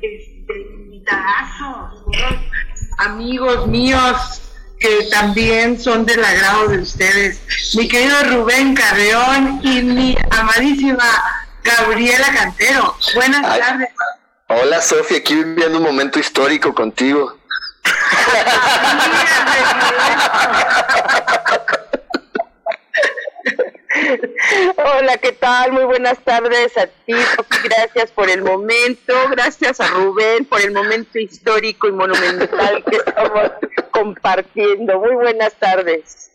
Este, invitadazos, amigos míos que también son del agrado de ustedes. Mi querido Rubén Carreón y mi amadísima Gabriela Cantero. Buenas tardes. Hola Sofía, aquí viviendo un momento histórico contigo. Hola, ¿qué tal? Muy buenas tardes a ti, Gracias por el momento. Gracias a Rubén por el momento histórico y monumental que estamos compartiendo. Muy buenas tardes.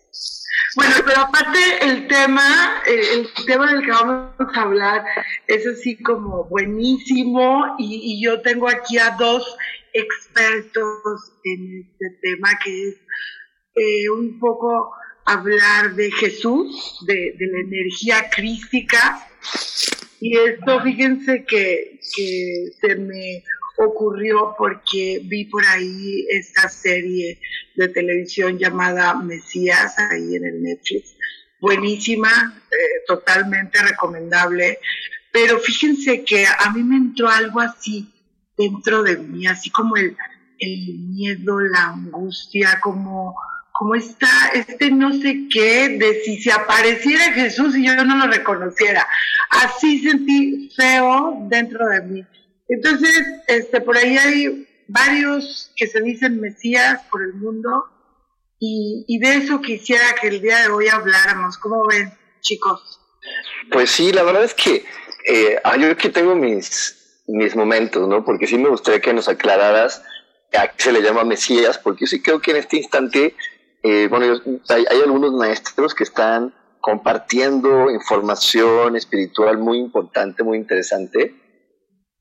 Bueno, pero aparte el tema, el, tema del que vamos a hablar es así como buenísimo y, y yo tengo aquí a dos expertos en este tema que es eh, un poco hablar de Jesús, de, la energía crística. Y esto, fíjense que, se me ocurrió porque vi por ahí esta serie de televisión llamada Mesías, ahí en el Netflix. Buenísima, eh, totalmente recomendable. Pero fíjense que a mí me entró algo así dentro de mí, así como el, el miedo, la angustia, como, como está este no sé qué de si se apareciera Jesús y yo no lo reconociera. Así sentí feo dentro de mí. Entonces, este, por ahí hay varios que se dicen Mesías por el mundo y, y de eso quisiera que el día de hoy habláramos. ¿Cómo ven, chicos? Pues sí, la verdad es que eh, yo aquí tengo mis, mis momentos, ¿no? Porque sí me gustaría que nos aclararas a qué se le llama Mesías, porque sí creo que en este instante, eh, bueno, hay, algunos maestros que están compartiendo información espiritual muy importante, muy interesante,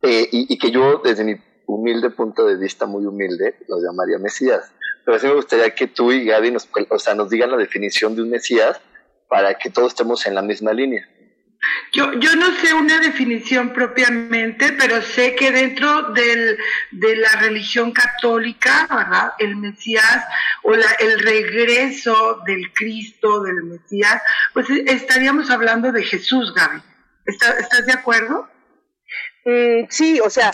eh, y, que yo desde mi humilde punto de vista, muy humilde, los llamaría Mesías. Pero sí me gustaría que tú y Gaby nos, o sea, nos digan la definición de un Mesías para que todos estemos en la misma línea. Yo, yo no sé una definición propiamente, pero sé que dentro del, de la religión católica, ¿verdad? El Mesías o la, el regreso del Cristo, del Mesías, pues estaríamos hablando de Jesús, Gaby. ¿Estás, de acuerdo? Mm, sí, o sea,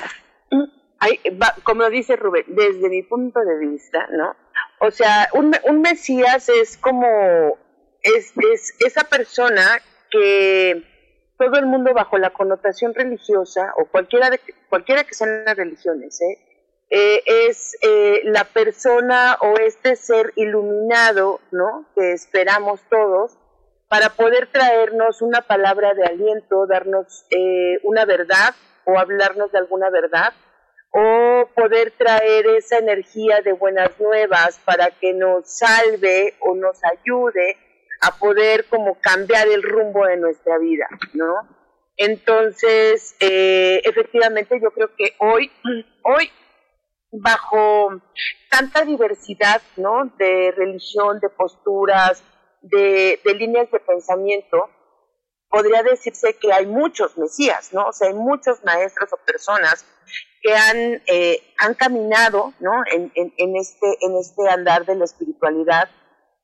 hay, como dice Rubén, desde mi punto de vista, ¿no? O sea, un, un Mesías es como, es, es esa persona que todo el mundo bajo la connotación religiosa, o cualquiera, de, cualquiera que sean las religiones, ¿eh? Eh, es eh, la persona o este ser iluminado, ¿no? Que esperamos todos, para poder traernos una palabra de aliento, darnos una verdad o hablarnos de alguna verdad, o poder traer esa energía de buenas nuevas para que nos salve o nos ayude a poder como cambiar el rumbo de nuestra vida, ¿no? Entonces, eh, efectivamente, yo creo que hoy, hoy, bajo tanta diversidad, ¿no? De religión, de posturas, de, de líneas de pensamiento, podría decirse que hay muchos mesías, ¿no? O sea, hay muchos maestros o personas que han, eh, han caminado, ¿no? En, en, este, en este andar de la espiritualidad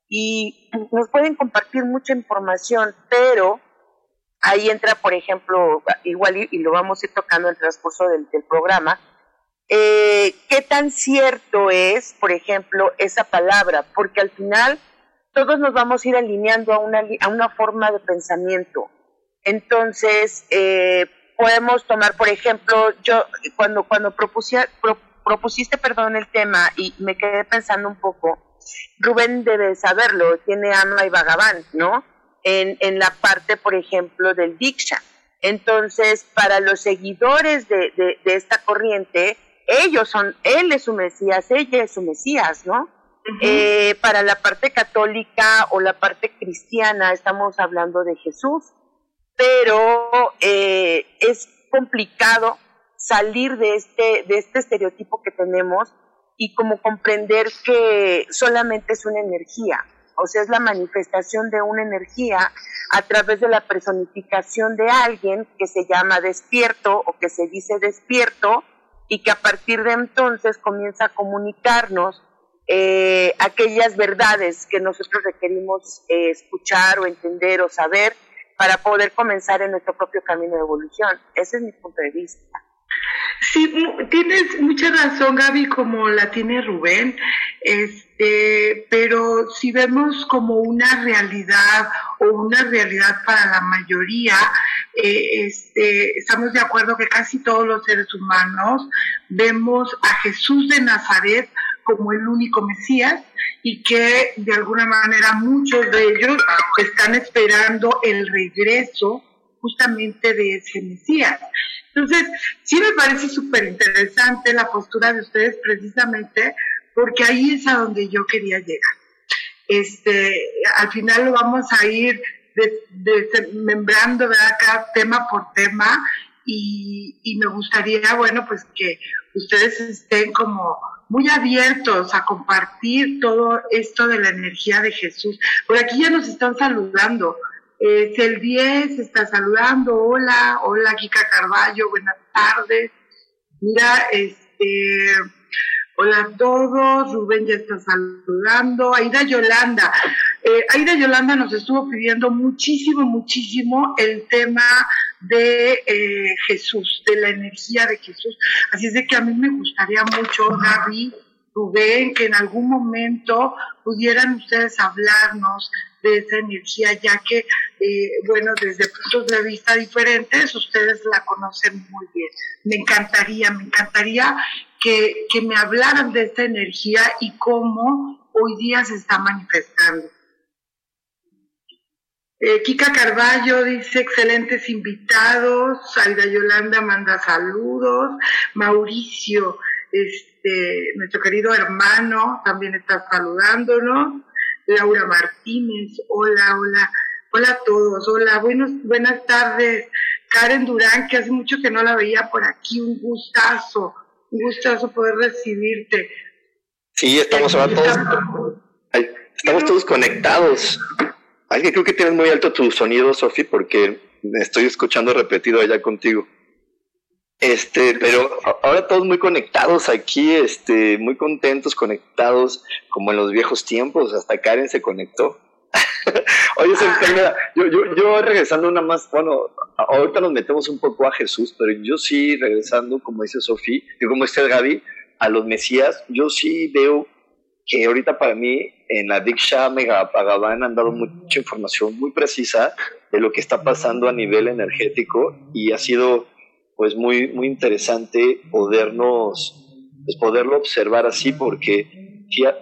y nos pueden compartir mucha información, pero ahí entra, por ejemplo, igual y, lo vamos a ir tocando en el transcurso del, programa, eh, qué tan cierto es, por ejemplo, esa palabra, porque al final todos nos vamos a ir alineando a una, a una forma de pensamiento. Entonces, eh, podemos tomar, por ejemplo, yo cuando, cuando propusiste perdón, el tema y me quedé pensando un poco, Rubén debe saberlo, tiene Ama y Vagabán, ¿no? En, en la parte, por ejemplo, del Diksha. Entonces, para los seguidores de, de, esta corriente, ellos son, él es su Mesías, ella es su Mesías, ¿no? eh, para la parte católica o la parte cristiana estamos hablando de Jesús, pero eh, es complicado salir de este, de este estereotipo que tenemos y como comprender que solamente es una energía, o sea, es la manifestación de una energía a través de la personificación de alguien que se llama despierto o que se dice despierto y que a partir de entonces comienza a comunicarnos eh, aquellas verdades que nosotros requerimos eh, escuchar o entender o saber para poder comenzar en nuestro propio camino de evolución. Ese es mi punto de vista. Sí, tienes mucha razón, Gaby, como la tiene Rubén, este, pero si vemos como una realidad o una realidad para la mayoría, eh, este, estamos de acuerdo que casi todos los seres humanos vemos a Jesús de Nazaret como el único Mesías y que de alguna manera muchos de ellos están esperando el regreso justamente de ese Mesías. Entonces, sí me parece súper interesante la postura de ustedes precisamente porque ahí es a donde yo quería llegar. Este, al final lo vamos a ir desmembrando, ¿verdad? Cada tema por tema y, y me gustaría, bueno, pues que ustedes estén como muy abiertos a compartir todo esto de la energía de Jesús. Por aquí ya nos están saludando. Eh, el 10 está saludando. Hola, hola Kika Carballo, buenas tardes. Mira, este, hola a todos. Rubén ya está saludando. Aida Yolanda. Eh, Aida Yolanda nos estuvo pidiendo muchísimo, muchísimo el tema de eh, Jesús, de la energía de Jesús. Así es de que a mí me gustaría mucho, Gaby, Rubén, que en algún momento pudieran ustedes hablarnos de esa energía, ya que, eh, bueno, desde puntos de vista diferentes, ustedes la conocen muy bien. Me encantaría, me encantaría que, que me hablaran de esta energía y cómo hoy día se está manifestando. Eh, Kika Carballo dice excelentes invitados, Alda Yolanda manda saludos, Mauricio, este, nuestro querido hermano, también está saludándonos, Laura Martínez, hola, hola, hola a todos, hola, buenos, buenas tardes, Karen Durán, que hace mucho que no la veía por aquí, un gustazo, un gustazo poder recibirte. Sí, estamos todos, estamos todos conectados. Alguien creo que tienes muy alto tu sonido, Sofi, porque me estoy escuchando repetido allá contigo. Este, pero ahora todos muy conectados aquí, este, muy contentos, conectados, como en los viejos tiempos, hasta Karen se conectó. Oye, yo, yo, yo regresando una más, bueno, ahorita nos metemos un poco a Jesús, pero yo sí regresando, como dice Sofía, y como dice Gaby, a los Mesías, yo sí veo que ahorita para mí en la Diksha Mega Pagavan han dado mucha información muy precisa de lo que está pasando a nivel energético y ha sido pues muy, muy interesante podernos, pues poderlo observar así porque sí ha,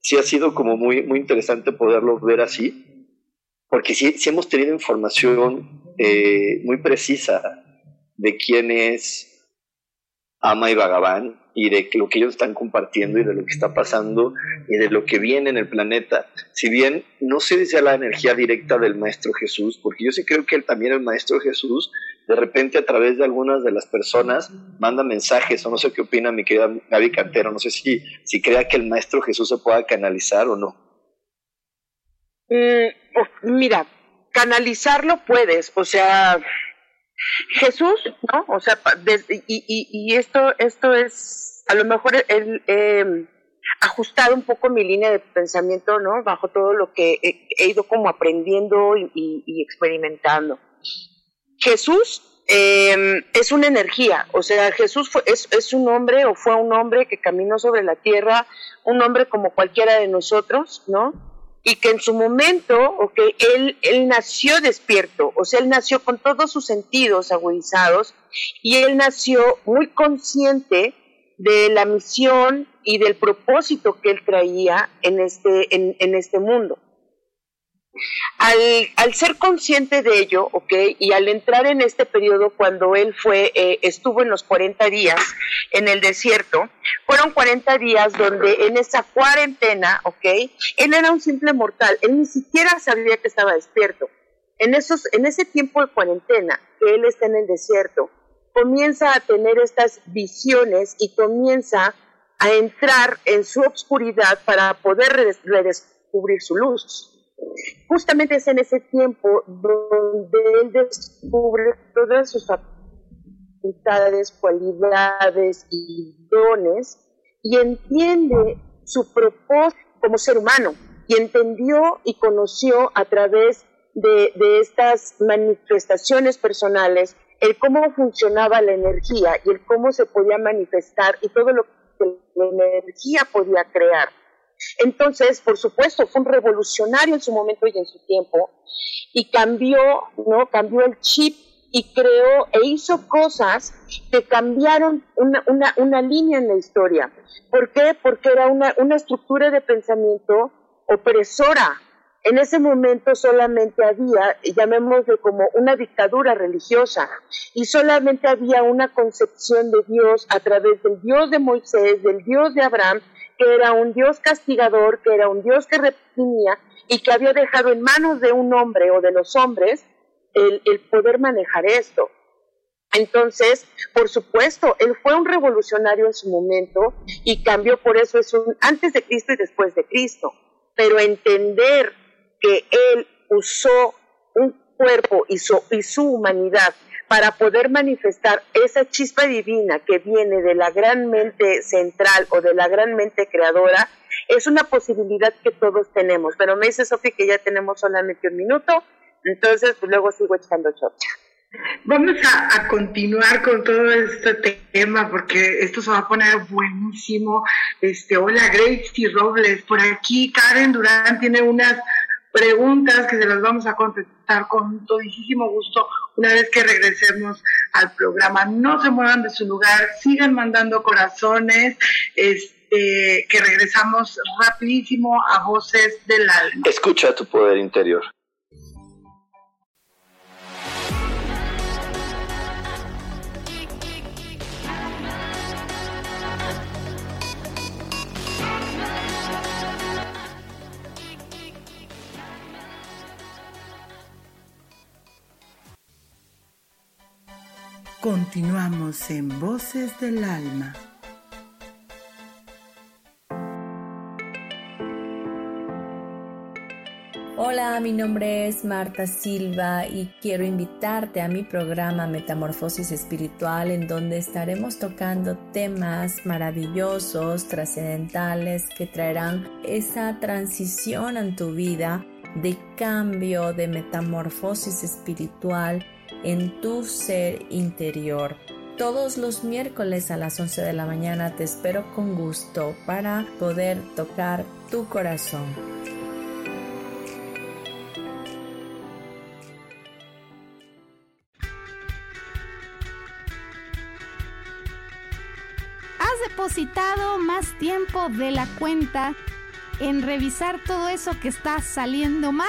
sí ha sido como muy, muy interesante poderlo ver así porque sí, sí hemos tenido información eh, muy precisa de quién es Ama y Bhagavan y de lo que ellos están compartiendo y de lo que está pasando y de lo que viene en el planeta. Si bien no se dice la energía directa del Maestro Jesús, porque yo sí creo que él también, el Maestro Jesús, de repente a través de algunas de las personas manda mensajes, o no sé qué opina mi querida Gaby Cantero, no sé si, si crea que el Maestro Jesús se pueda canalizar o no. Mm, mira, canalizarlo puedes, o sea, Jesús, ¿no? O sea, y, y, esto, esto es, a lo mejor el eh, ajustado un poco mi línea de pensamiento, ¿no? Bajo todo lo que he, ido como aprendiendo y, experimentando. Jesús em, es una energía, o sea, Jesús fue, es, es, un hombre o fue un hombre que caminó sobre la tierra, un hombre como cualquiera de nosotros, ¿no? y que en su momento, ok, él, él nació despierto, o sea, él nació con todos sus sentidos agudizados y él nació muy consciente de la misión y del propósito que él traía en este, en, en este mundo. Al, ser consciente de ello, ¿ok? Y al entrar en este periodo cuando él fue, eh, estuvo en los 40 días en el desierto, fueron 40 días donde en esa cuarentena, ¿ok? Él era un simple mortal, él ni siquiera sabía que estaba despierto. En, esos, en ese tiempo de cuarentena, que él está en el desierto, comienza a tener estas visiones y comienza a entrar en su obscuridad para poder redescubrir su luz. Justamente es en ese tiempo donde él descubre todas sus facultades, cualidades y dones y entiende su propósito como ser humano y entendió y conoció a través de, de estas manifestaciones personales el cómo funcionaba la energía y el cómo se podía manifestar y todo lo que la energía podía crear. Entonces, por supuesto, fue un revolucionario en su momento y en su tiempo y cambió, ¿no? Cambió el chip y creó e hizo cosas que cambiaron una, línea en la historia. ¿Por qué? Porque era una, una estructura de pensamiento opresora. En ese momento solamente había, llamémoslo como una dictadura religiosa, y solamente había una concepción de Dios a través del Dios de Moisés, del Dios de Abraham, que era un Dios castigador, que era un Dios que reprimía y que había dejado en manos de un hombre o de los hombres el, el poder manejar esto. Entonces, por supuesto, él fue un revolucionario en su momento y cambió por eso es un antes de Cristo y después de Cristo. Pero entender que él usó un cuerpo y su, y su humanidad para poder manifestar esa chispa divina que viene de la gran mente central o de la gran mente creadora, es una posibilidad que todos tenemos. Pero me dice Sofía que ya tenemos solamente un minuto, entonces pues luego sigo echando chocha. Vamos a, a, continuar con todo este tema porque esto se va a poner buenísimo. Este, hola Gracie Robles, por aquí Karen Durán tiene unas preguntas que se las vamos a contestar con todísimo gusto una vez que regresemos al programa. No se muevan de su lugar, sigan mandando corazones, este, que regresamos rapidísimo a Voces del Alma. Escucha tu poder interior. Continuamos en Voces del Alma. Hola, mi nombre es Marta Silva y quiero invitarte a mi programa Metamorfosis Espiritual en donde estaremos tocando temas maravillosos, trascendentales que traerán esa transición en tu vida de cambio, de metamorfosis espiritual en tu ser interior. Todos los miércoles a las 11 de la mañana te espero con gusto para poder tocar tu corazón. Has depositado más tiempo de la cuenta en revisar todo eso que está saliendo mal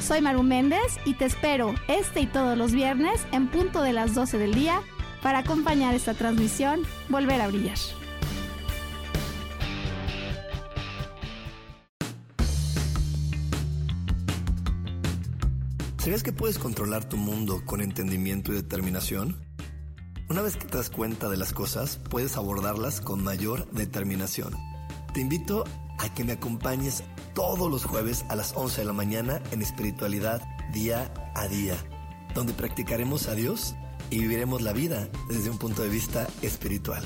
Soy Maru Méndez y te espero este y todos los viernes en punto de las 12 del día para acompañar esta transmisión Volver a Brillar. ¿Sabías que puedes controlar tu mundo con entendimiento y determinación? Una vez que te das cuenta de las cosas, puedes abordarlas con mayor determinación. Te invito a que me acompañes todos los jueves a las 11 de la mañana en espiritualidad día a día, donde practicaremos a Dios y viviremos la vida desde un punto de vista espiritual.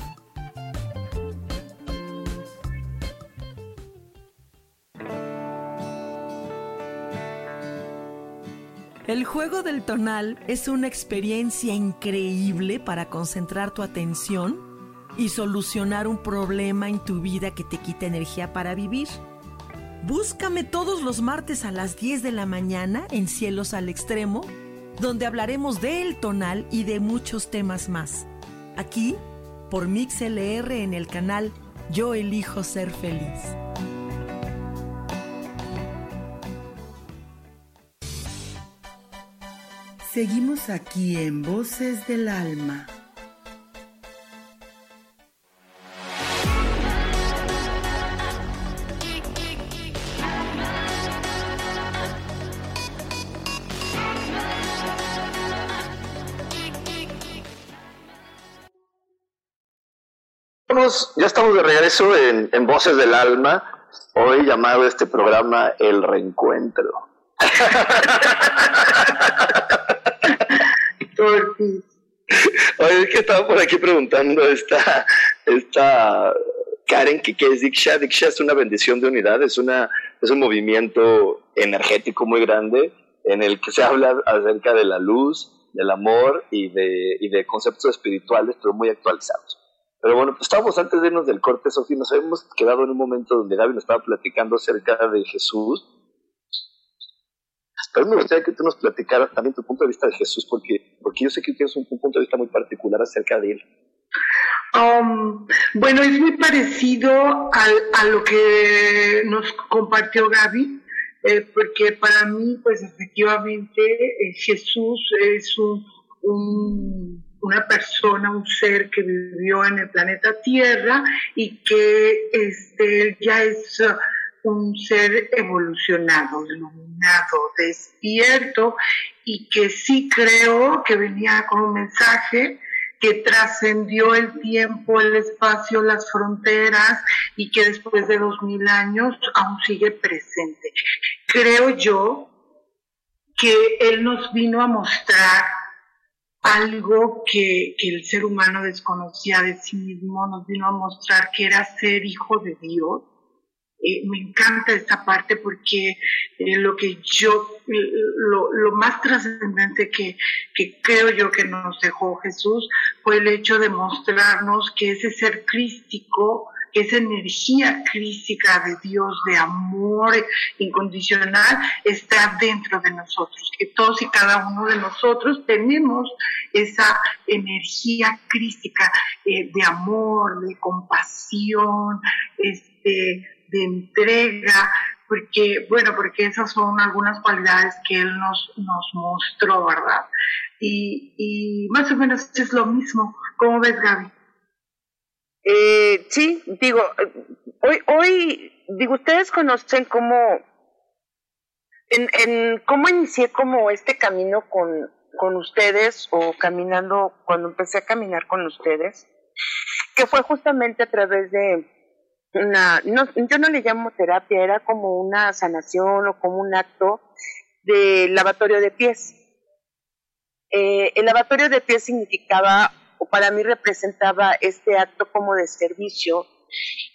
El juego del tonal es una experiencia increíble para concentrar tu atención y solucionar un problema en tu vida que te quita energía para vivir. Búscame todos los martes a las 10 de la mañana en Cielos al Extremo, donde hablaremos del tonal y de muchos temas más. Aquí, por MixLR en el canal Yo elijo ser feliz. Seguimos aquí en Voces del Alma. Ya estamos de regreso en, en Voces del Alma, hoy llamado este programa El Reencuentro. Oye, es que estaba por aquí preguntando esta, esta Karen que qué es Diksha. Diksha es una bendición de unidad, es, una, es un movimiento energético muy grande en el que se habla acerca de la luz, del amor y de, y de conceptos espirituales, pero muy actualizados. Pero bueno, pues estábamos antes de irnos del corte, Sofía, nos habíamos quedado en un momento donde Gaby nos estaba platicando acerca de Jesús. Pero me gustaría que tú nos platicaras también tu punto de vista de Jesús, porque, porque yo sé que tienes un, punto de vista muy particular acerca de él. Um, bueno, es muy parecido a lo que nos compartió Gaby, eh, porque para mí, pues efectivamente, eh, Jesús es un una persona, un ser que vivió en el planeta Tierra y que este, ya es uh, un ser evolucionado, iluminado, despierto y que sí creo que venía con un mensaje que trascendió el tiempo, el espacio, las fronteras y que después de dos mil años aún sigue presente. Creo yo que Él nos vino a mostrar algo que, el ser humano desconocía de sí mismo, nos vino a mostrar que era ser hijo de Dios. Eh, me encanta esta parte porque eh, lo que yo, lo, más trascendente que, que, creo yo que nos dejó Jesús fue el hecho de mostrarnos que ese ser crístico esa energía crística de Dios, de amor incondicional, está dentro de nosotros, que todos y cada uno de nosotros tenemos esa energía crística eh, de amor, de compasión, este, de entrega, porque, bueno, porque esas son algunas cualidades que Él nos, nos mostró, ¿verdad? Y, y más o menos es lo mismo. ¿Cómo ves, Gaby? Eh, sí, digo, hoy, hoy, digo, ustedes conocen cómo, en, en cómo inicié como este camino con, con ustedes o caminando, cuando empecé a caminar con ustedes, que fue justamente a través de una, no, yo no le llamo terapia, era como una sanación o como un acto de lavatorio de pies. Eh, el lavatorio de pies significaba para mí representaba este acto como de servicio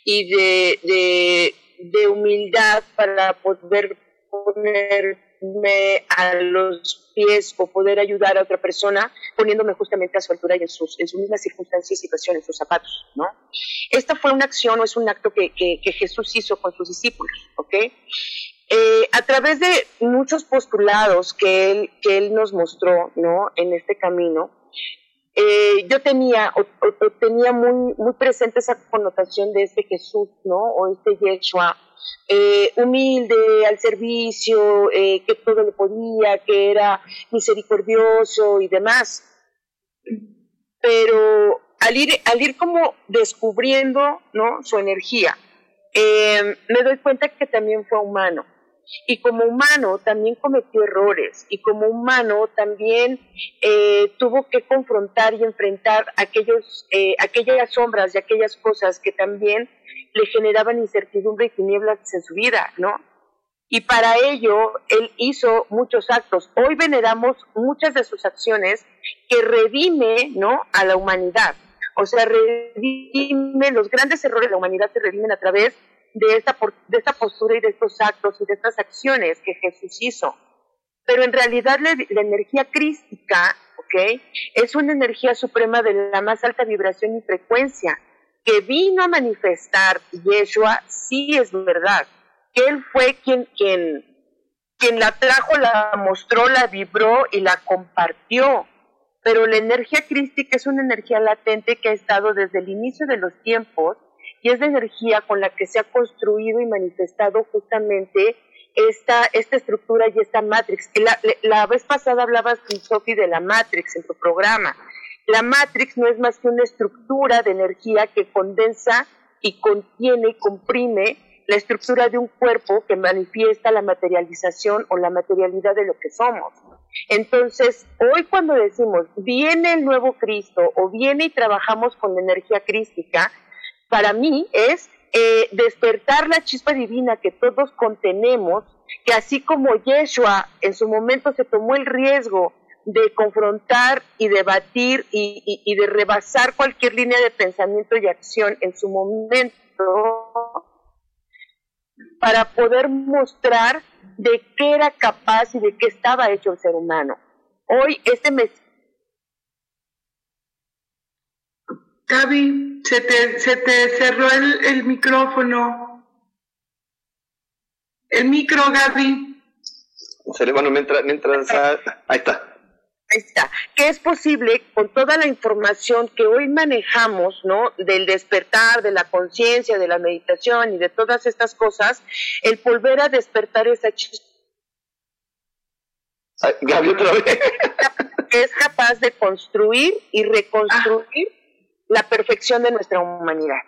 y de, de, humildad para poder ponerme a los pies o poder ayudar a otra persona poniéndome justamente a su altura y en sus, en sus mismas circunstancias y situaciones, en sus zapatos, ¿no? Esta fue una acción o es un acto que, que, Jesús hizo con sus discípulos, ¿ok? Eh, a través de muchos postulados que él, que él nos mostró, ¿no? En este camino, eh, yo tenía, o, tenía muy, muy presente esa connotación de este Jesús, ¿no? O este Yeshua, eh, humilde, al servicio, eh, que todo lo podía, que era misericordioso y demás. Pero al ir, al ir como descubriendo, ¿no? Su energía, me doy cuenta que también fue humano. Y como humano también cometió errores y como humano también eh, tuvo que confrontar y enfrentar aquellos, eh, aquellas sombras y aquellas cosas que también le generaban incertidumbre y tinieblas en su vida, ¿no? Y para ello él hizo muchos actos. Hoy veneramos muchas de sus acciones que redime, ¿no? A la humanidad. O sea, redime los grandes errores de la humanidad se redimen a través de esta, de esta postura y de estos actos y de estas acciones que Jesús hizo. Pero en realidad la, la energía crística, ¿ok? Es una energía suprema de la más alta vibración y frecuencia que vino a manifestar Yeshua, sí es verdad, que él fue quien, quien, quien la trajo, la mostró, la vibró y la compartió. Pero la energía crística es una energía latente que ha estado desde el inicio de los tiempos y es la energía con la que se ha construido y manifestado justamente esta, esta estructura y esta matrix. La, la vez pasada hablabas, Sophie, de la matrix en tu programa. La matrix no es más que una estructura de energía que condensa y contiene y comprime la estructura de un cuerpo que manifiesta la materialización o la materialidad de lo que somos. Entonces, hoy cuando decimos, viene el nuevo Cristo o viene y trabajamos con la energía crística, para mí es eh, despertar la chispa divina que todos contenemos, que así como Yeshua en su momento se tomó el riesgo de confrontar y debatir y, y, de rebasar cualquier línea de pensamiento y acción en su momento para poder mostrar de qué era capaz y de qué estaba hecho el ser humano. Hoy este mes Gaby, se te, se te cerró el, el micrófono. El micro, Gaby. Bueno, mientras, mientras ah, ahí está. Ahí está. Que es posible con toda la información que hoy manejamos, ¿no? Del despertar, de la conciencia, de la meditación y de todas estas cosas, el volver a despertar esa chispa. Gaby, otra vez. Que es capaz de construir y reconstruir la perfección de nuestra humanidad.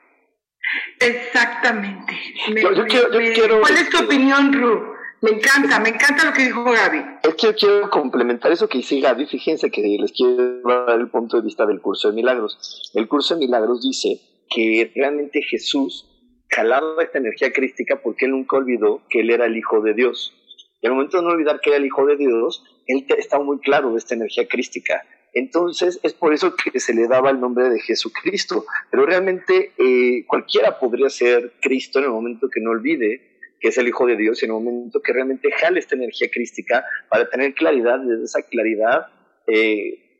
Exactamente. yo, quiero, ¿Cuál es tu opinión, Ru? Me encanta, me encanta lo que dijo Gaby. Es que yo quiero complementar eso que dice Gaby. Fíjense que les quiero dar el punto de vista del curso de milagros. El curso de milagros dice que realmente Jesús calaba esta energía crística porque él nunca olvidó que él era el Hijo de Dios. Y al momento de no olvidar que era el Hijo de Dios, él estaba muy claro de esta energía crística. Entonces es por eso que se le daba el nombre de Jesucristo. Pero realmente eh, cualquiera podría ser Cristo en el momento que no olvide que es el Hijo de Dios en el momento que realmente jale esta energía crística para tener claridad, desde esa claridad eh,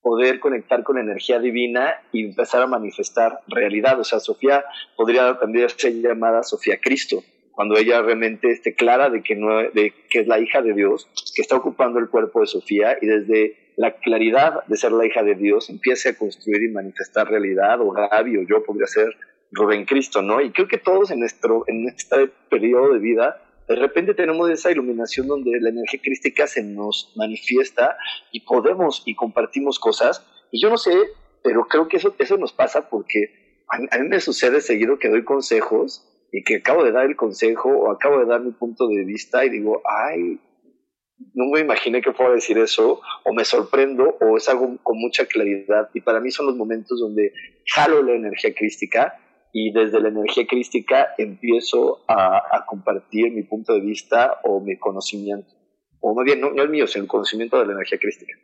poder conectar con la energía divina y empezar a manifestar realidad. O sea, Sofía podría también ser llamada Sofía Cristo, cuando ella realmente esté clara de que, no, de que es la hija de Dios, que está ocupando el cuerpo de Sofía y desde la claridad de ser la hija de Dios empiece a construir y manifestar realidad, o Gaby o yo podría ser Rubén Cristo, ¿no? Y creo que todos en, nuestro, en este periodo de vida, de repente tenemos esa iluminación donde la energía crística se nos manifiesta y podemos y compartimos cosas. Y yo no sé, pero creo que eso, eso nos pasa porque a, a mí me sucede seguido que doy consejos y que acabo de dar el consejo o acabo de dar mi punto de vista y digo, ay, no me imaginé que fuera a decir eso, o me sorprendo, o es algo con mucha claridad. Y para mí son los momentos donde jalo la energía crística y desde la energía crística empiezo a, compartir mi punto de vista o mi conocimiento. O más bien, no, no el mío, sino el conocimiento de la energía crística.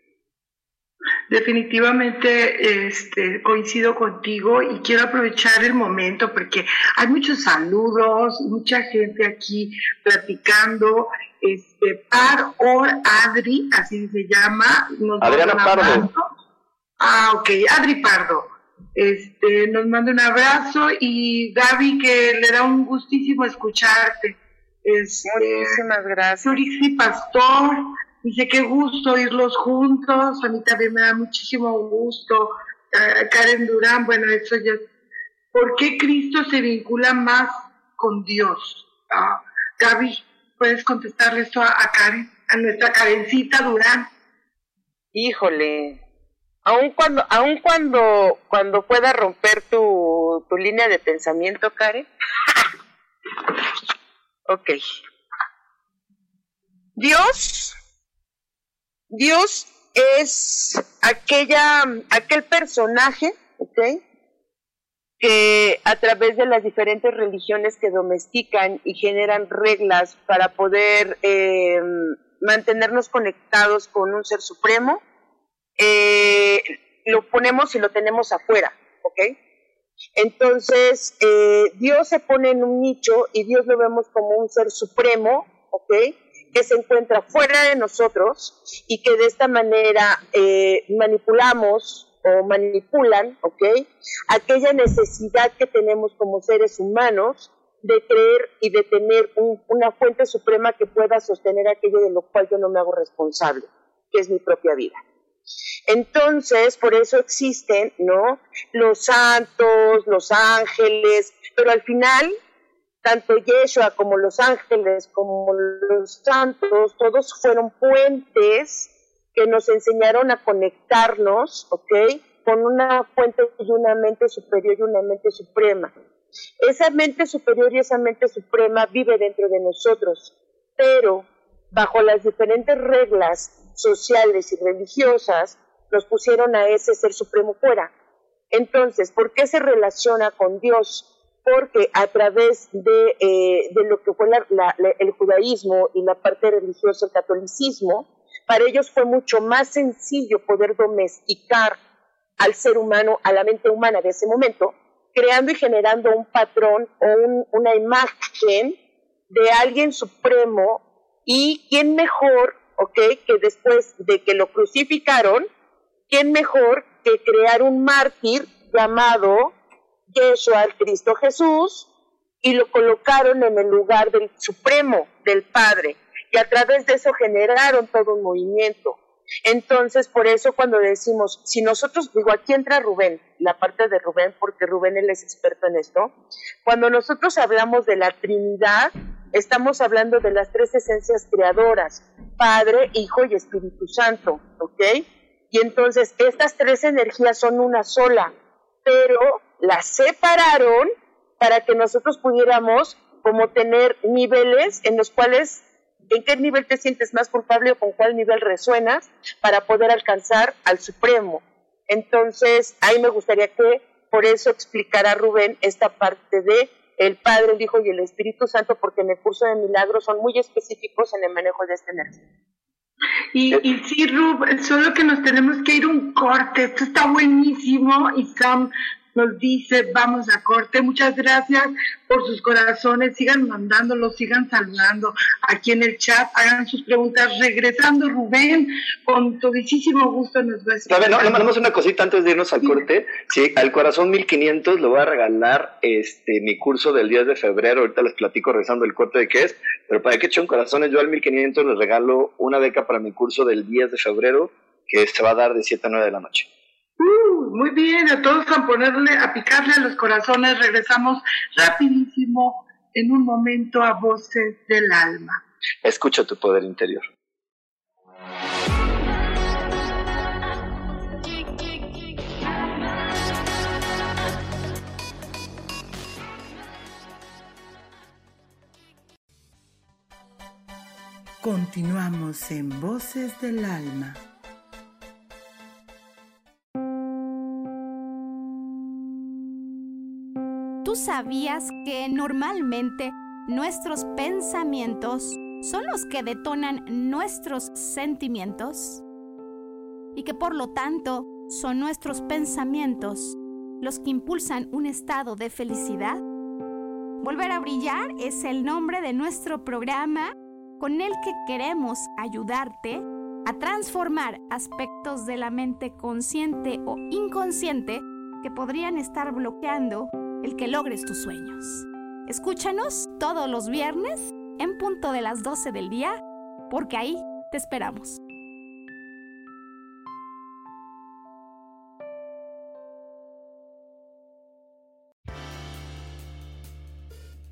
Definitivamente este, coincido contigo y quiero aprovechar el momento porque hay muchos saludos, mucha gente aquí platicando. Este, Par Or Adri, así se llama. Nos Adriana Pardo. Ah, ok, Adri Pardo. Este, nos manda un abrazo y Gaby que le da un gustísimo escucharte. Este, Muchísimas gracias. Pastor, Dice, qué gusto irlos juntos, a mí también me da muchísimo gusto. Karen Durán, bueno, eso ya... ¿Por qué Cristo se vincula más con Dios? Ah, Gaby, ¿puedes contestarle esto a, Karen, a nuestra Karencita Durán? Híjole, aun cuando, aun cuando, cuando pueda romper tu, tu línea de pensamiento, Karen. ok. Dios, Dios es aquella, aquel personaje, ¿ok? que a través de las diferentes religiones que domestican y generan reglas para poder eh, mantenernos conectados con un ser supremo, eh, lo ponemos y lo tenemos afuera, ¿ok? Entonces, eh, Dios se pone en un nicho y Dios lo vemos como un ser supremo, ¿ok? Que se encuentra fuera de nosotros y que de esta manera manipulamos o manipulan, ¿ok? Aquella necesidad que tenemos como seres humanos de creer y de tener una fuente suprema que pueda sostener aquello de lo cual yo no me hago responsable, que es mi propia vida. Entonces, por eso existen, ¿no? Los santos, los ángeles, pero al final, tanto Yeshua como los ángeles, como los santos, todos fueron puentes que nos enseñaron a conectarnos, ¿ok? Con una fuente y una mente superior y una mente suprema. Esa mente superior y esa mente suprema vive dentro de nosotros, pero bajo las diferentes reglas sociales y religiosas nos pusieron a ese ser supremo fuera. Entonces, ¿por qué se relaciona con Dios? Porque a través de, eh, de lo que fue el judaísmo y la parte religiosa, el catolicismo, para ellos fue mucho más sencillo poder domesticar al ser humano, a la mente humana de ese momento, creando y generando un patrón o una imagen de alguien supremo y quién mejor, ¿ok? Que después de que lo crucificaron, quién mejor que crear un mártir llamado Yeshua, el Cristo Jesús, y lo colocaron en el lugar del Supremo, del Padre y a través de eso generaron todo un movimiento. Entonces, por eso cuando decimos, si nosotros, digo, aquí entra Rubén, la parte de Rubén, porque Rubén él es experto en esto, cuando nosotros hablamos de la Trinidad, estamos hablando de las tres esencias creadoras, Padre, Hijo y Espíritu Santo, ¿ok? Y entonces estas tres energías son una sola, pero las separaron para que nosotros pudiéramos como tener niveles en los cuales en qué nivel te sientes más culpable o con cuál nivel resuenas para poder alcanzar al Supremo. Entonces, ahí me gustaría que por eso explicara Rubén esta parte de el Padre, el Hijo y el Espíritu Santo, porque en el curso de milagros son muy específicos en el manejo de esta energía. Y, y sí, Rubén, solo que nos tenemos que ir un corte. Esto está buenísimo y Sam nos dice, vamos a corte. Muchas gracias por sus corazones. Sigan mandándolos, sigan saludando aquí en el chat. Hagan sus preguntas. Regresando, Rubén, con todísimo gusto nos va a no, le mandamos una cosita antes de irnos al corte. Sí, al corazón 1500 le voy a regalar este mi curso del 10 de febrero. Ahorita les platico rezando el corte de qué es. Pero para que echen corazones, yo al 1500 les regalo una beca para mi curso del 10 de febrero que se va a dar de 7 a 9 de la noche. Muy bien, a todos a ponerle, a picarle a los corazones. Regresamos rapidísimo en un momento a voces del alma. Escucha tu poder interior. Continuamos en Voces del Alma. Sabías que normalmente nuestros pensamientos son los que detonan nuestros sentimientos? Y que por lo tanto son nuestros pensamientos los que impulsan un estado de felicidad? Volver a brillar es el nombre de nuestro programa con el que queremos ayudarte a transformar aspectos de la mente consciente o inconsciente que podrían estar bloqueando el que logres tus sueños. Escúchanos todos los viernes en punto de las 12 del día, porque ahí te esperamos.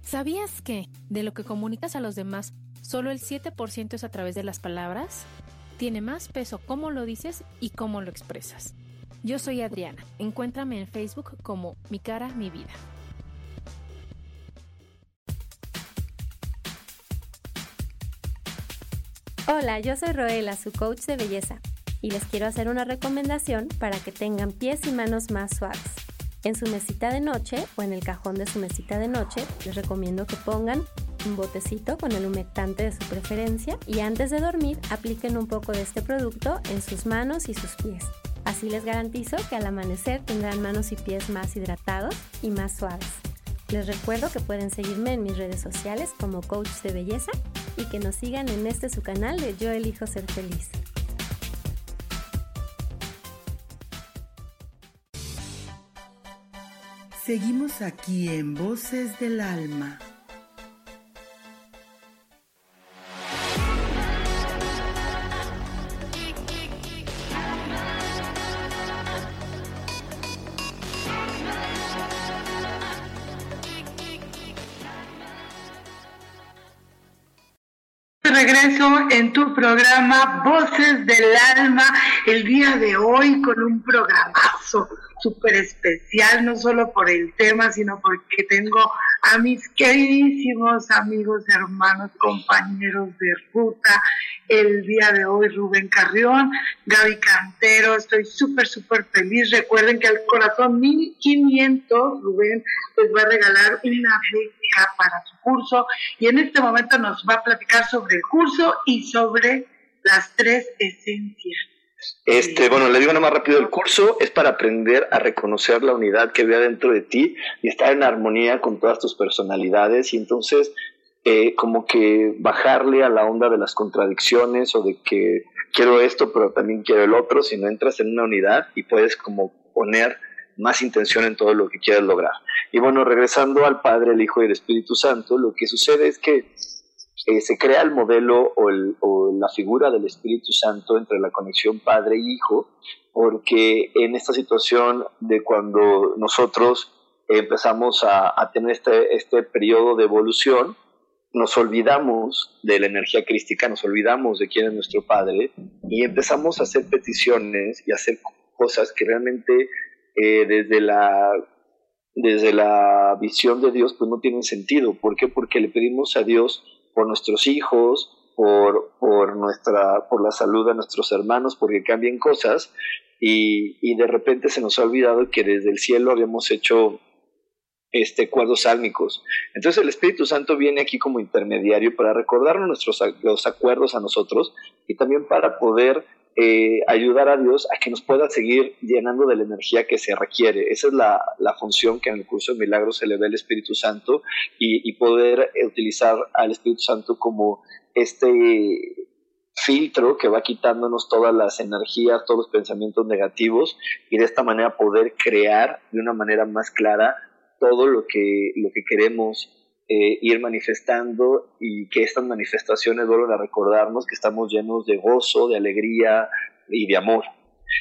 ¿Sabías que de lo que comunicas a los demás, solo el 7% es a través de las palabras? Tiene más peso cómo lo dices y cómo lo expresas. Yo soy Adriana. Encuéntrame en Facebook como Mi cara, mi vida. Hola, yo soy Roela, su coach de belleza, y les quiero hacer una recomendación para que tengan pies y manos más suaves. En su mesita de noche o en el cajón de su mesita de noche, les recomiendo que pongan un botecito con el humectante de su preferencia y antes de dormir apliquen un poco de este producto en sus manos y sus pies. Así les garantizo que al amanecer tendrán manos y pies más hidratados y más suaves. Les recuerdo que pueden seguirme en mis redes sociales como coach de belleza y que nos sigan en este su canal de Yo elijo ser feliz. Seguimos aquí en Voces del Alma. Regreso en tu programa Voces del Alma, el día de hoy con un programazo súper especial, no solo por el tema, sino porque tengo a mis queridísimos amigos, hermanos, compañeros de ruta, el día de hoy Rubén Carrión, Gaby Cantero, estoy súper, súper feliz. Recuerden que al corazón 1500 Rubén les va a regalar una beca para su curso. Y en este momento nos va a platicar sobre el curso y sobre las tres esencias. Este, bueno, le digo nada más rápido, el curso es para aprender a reconocer la unidad que había dentro de ti y estar en armonía con todas tus personalidades. Y entonces eh, como que bajarle a la onda de las contradicciones o de que quiero esto pero también quiero el otro, si no entras en una unidad y puedes como poner más intención en todo lo que quieres lograr. Y bueno, regresando al Padre, el Hijo y el Espíritu Santo, lo que sucede es que eh, se crea el modelo o, la figura del Espíritu Santo entre la conexión padre y hijo, porque en esta situación de cuando nosotros empezamos a, tener este, este periodo de evolución, nos olvidamos de la energía crística, nos olvidamos de quién es nuestro Padre y empezamos a hacer peticiones y a hacer cosas que realmente eh, desde la desde la visión de Dios pues no tienen sentido. ¿Por qué? Porque le pedimos a Dios por nuestros hijos, por, por, nuestra, por la salud de nuestros hermanos, porque cambien cosas, y, y, de repente se nos ha olvidado que desde el cielo habíamos hecho este, cuadros sálmicos. Entonces el Espíritu Santo viene aquí como intermediario para recordarnos nuestros los acuerdos a nosotros y también para poder eh, ayudar a Dios a que nos pueda seguir llenando de la energía que se requiere. Esa es la, la función que en el curso de milagros se le ve al Espíritu Santo y poder utilizar al Espíritu Santo como este filtro que va quitándonos todas las energías, todos los pensamientos negativos y de esta manera poder crear de una manera más clara todo lo que, lo que queremos eh, ir manifestando y que estas manifestaciones vuelvan a recordarnos que estamos llenos de gozo, de alegría y de amor.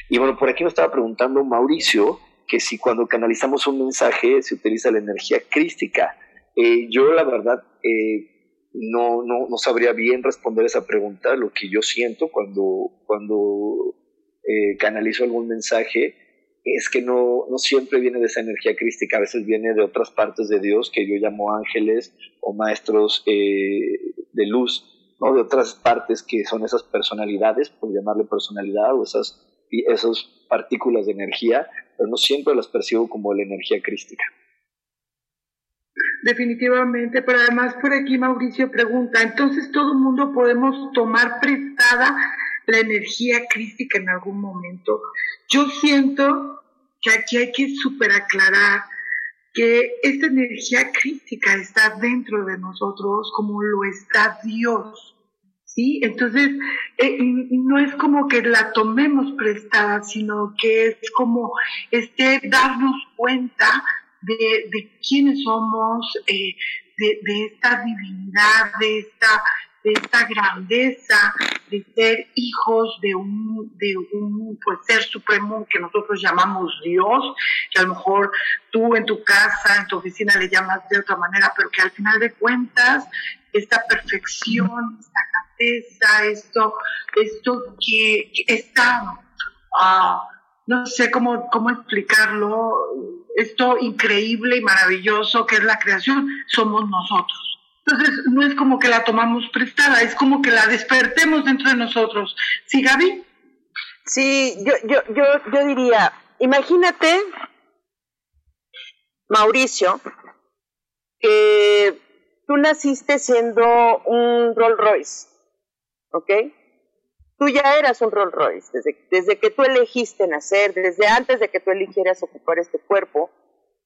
Y bueno, por aquí nos estaba preguntando Mauricio que si cuando canalizamos un mensaje se utiliza la energía crística. Eh, yo la verdad eh, no, no, no, sabría bien responder esa pregunta. Lo que yo siento cuando, cuando canalizo algún mensaje es que no, no siempre viene de esa energía crística, a veces viene de otras partes de Dios que yo llamo ángeles o maestros eh, de luz, ¿no? de otras partes que son esas personalidades, por llamarle personalidad, o esas, esas partículas de energía, pero no siempre las percibo como la energía crística. Definitivamente, pero además por aquí Mauricio pregunta, entonces todo el mundo podemos tomar prestada la energía crística en algún momento. Yo siento que aquí hay que super aclarar que esta energía crítica está dentro de nosotros como lo está Dios. ¿Sí? Entonces, eh, no es como que la tomemos prestada, sino que es como este darnos cuenta de, de quiénes somos, eh, de, esta divinidad, de esta de esta grandeza de ser hijos de un, de un pues, ser supremo que nosotros llamamos Dios, que a lo mejor tú en tu casa, en tu oficina le llamas de otra manera, pero que al final de cuentas esta perfección, esta grandeza, esto, esto que, está, uh, no sé cómo, cómo explicarlo, esto increíble y maravilloso que es la creación, somos nosotros. Entonces, no es como que la tomamos prestada, es como que la despertemos dentro de nosotros. ¿Sí, Gaby? Sí, yo, yo, yo, yo diría, imagínate, Mauricio, que tú naciste siendo un Rolls Royce, ¿ok? Tú ya eras un Rolls Royce, desde, desde que tú elegiste nacer, desde antes de que tú eligieras ocupar este cuerpo,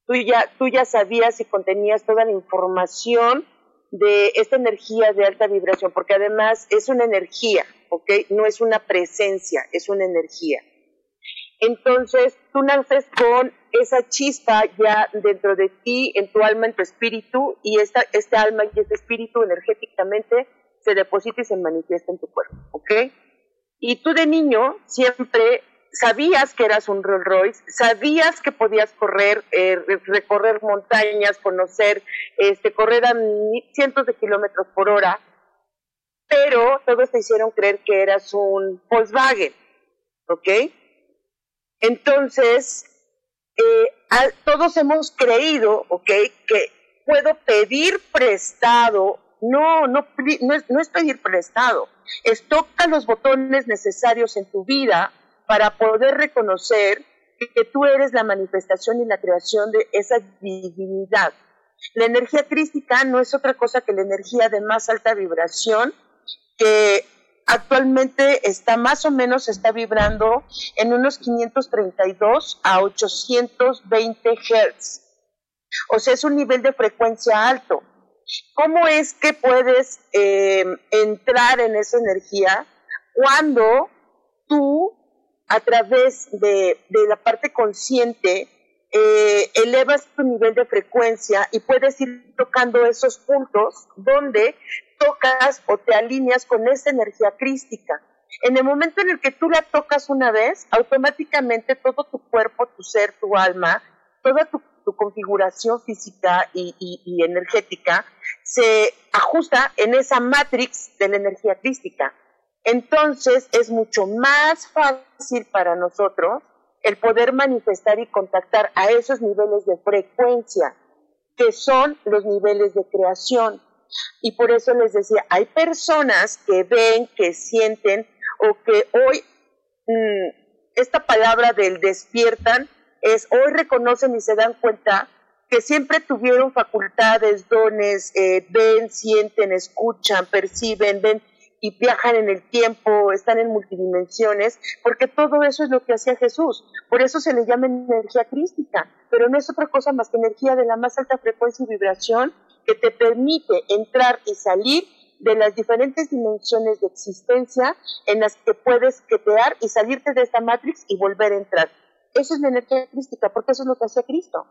tú ya, tú ya sabías y contenías toda la información de esta energía de alta vibración, porque además es una energía, ¿ok? No es una presencia, es una energía. Entonces, tú naces con esa chispa ya dentro de ti, en tu alma, en tu espíritu, y esta, este alma y este espíritu energéticamente se deposita y se manifiesta en tu cuerpo, ¿ok? Y tú de niño siempre sabías que eras un Rolls Royce, sabías que podías correr, eh, recorrer montañas, conocer, este, correr a cientos de kilómetros por hora, pero todos te hicieron creer que eras un Volkswagen, ¿ok? Entonces, eh, todos hemos creído, ¿ok? Que puedo pedir prestado. No, no, es, no es pedir prestado. Es toca los botones necesarios en tu vida para poder reconocer que tú eres la manifestación y la creación de esa divinidad. La energía crística no es otra cosa que la energía de más alta vibración que actualmente está más o menos está vibrando en unos 532 a 820 Hz. O sea, es un nivel de frecuencia alto. ¿Cómo es que puedes eh, entrar en esa energía cuando tú a través de, la parte consciente, eh, elevas tu nivel de frecuencia y puedes ir tocando esos puntos donde tocas o te alineas con esa energía crística. En el momento en el que tú la tocas una vez, automáticamente todo tu cuerpo, tu ser, tu alma, toda tu, configuración física y, y energética se ajusta en esa matrix de la energía crística. Entonces es mucho más fácil para nosotros el poder manifestar y contactar a esos niveles de frecuencia, que son los niveles de creación. Y por eso les decía, hay personas que ven, que sienten o que hoy mm, esta palabra del despiertan es hoy reconocen y se dan cuenta que siempre tuvieron facultades, dones, eh, ven, sienten, escuchan, perciben, ven y viajan en el tiempo, están en multidimensiones, porque todo eso es lo que hacía Jesús. Por eso se le llama energía crística, pero no es otra cosa más que energía de la más alta frecuencia y vibración que te permite entrar y salir de las diferentes dimensiones de existencia en las que puedes quetear y salirte de esta matrix y volver a entrar. Eso es la energía crística, porque eso es lo que hacía Cristo.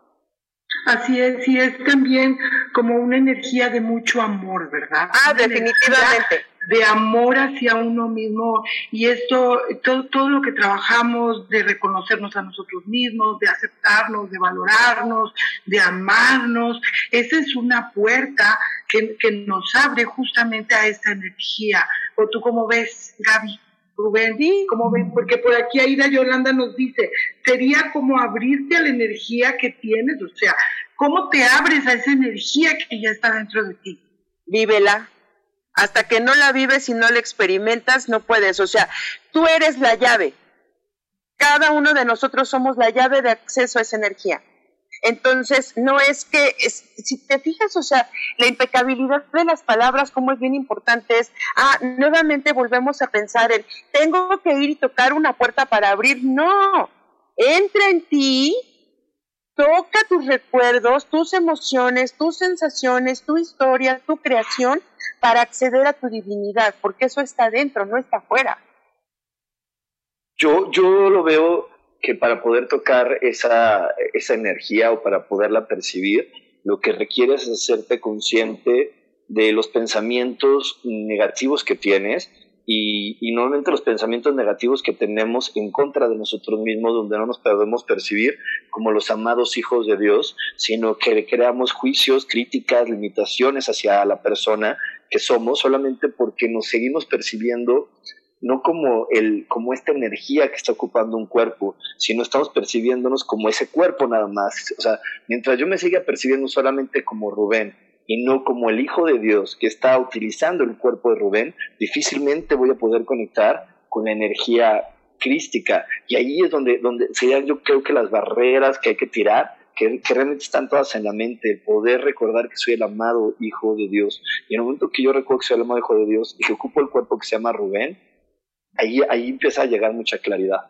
Así es, y es también como una energía de mucho amor, ¿verdad? Ah, definitivamente. De amor hacia uno mismo y esto, todo, todo lo que trabajamos de reconocernos a nosotros mismos, de aceptarnos, de valorarnos, de amarnos, esa es una puerta que, que nos abre justamente a esta energía. ¿O tú cómo ves, Gaby? Rubén, ¿cómo ven? Porque por aquí Aida Yolanda nos dice, sería como abrirte a la energía que tienes, o sea, ¿cómo te abres a esa energía que ya está dentro de ti? Vívela. Hasta que no la vives y no la experimentas, no puedes. O sea, tú eres la llave. Cada uno de nosotros somos la llave de acceso a esa energía. Entonces, no es que, si te fijas, o sea, la impecabilidad de las palabras, como es bien importante, es, ah, nuevamente volvemos a pensar en, tengo que ir y tocar una puerta para abrir. No, entra en ti, toca tus recuerdos, tus emociones, tus sensaciones, tu historia, tu creación, para acceder a tu divinidad, porque eso está dentro, no está afuera. Yo, yo lo veo que para poder tocar esa, esa energía o para poderla percibir, lo que requiere es hacerte consciente de los pensamientos negativos que tienes y, y, normalmente los pensamientos negativos que tenemos en contra de nosotros mismos, donde no nos podemos percibir como los amados hijos de Dios, sino que creamos juicios, críticas, limitaciones hacia la persona que somos solamente porque nos seguimos percibiendo no como, el, como esta energía que está ocupando un cuerpo, sino estamos percibiéndonos como ese cuerpo nada más. O sea, mientras yo me siga percibiendo solamente como Rubén y no como el Hijo de Dios que está utilizando el cuerpo de Rubén, difícilmente voy a poder conectar con la energía crística. Y ahí es donde, donde serían yo creo que las barreras que hay que tirar, que, realmente están todas en la mente, el poder recordar que soy el amado Hijo de Dios. Y en el momento que yo recuerdo que soy el amado Hijo de Dios y que ocupo el cuerpo que se llama Rubén, ahí, ahí empieza a llegar mucha claridad.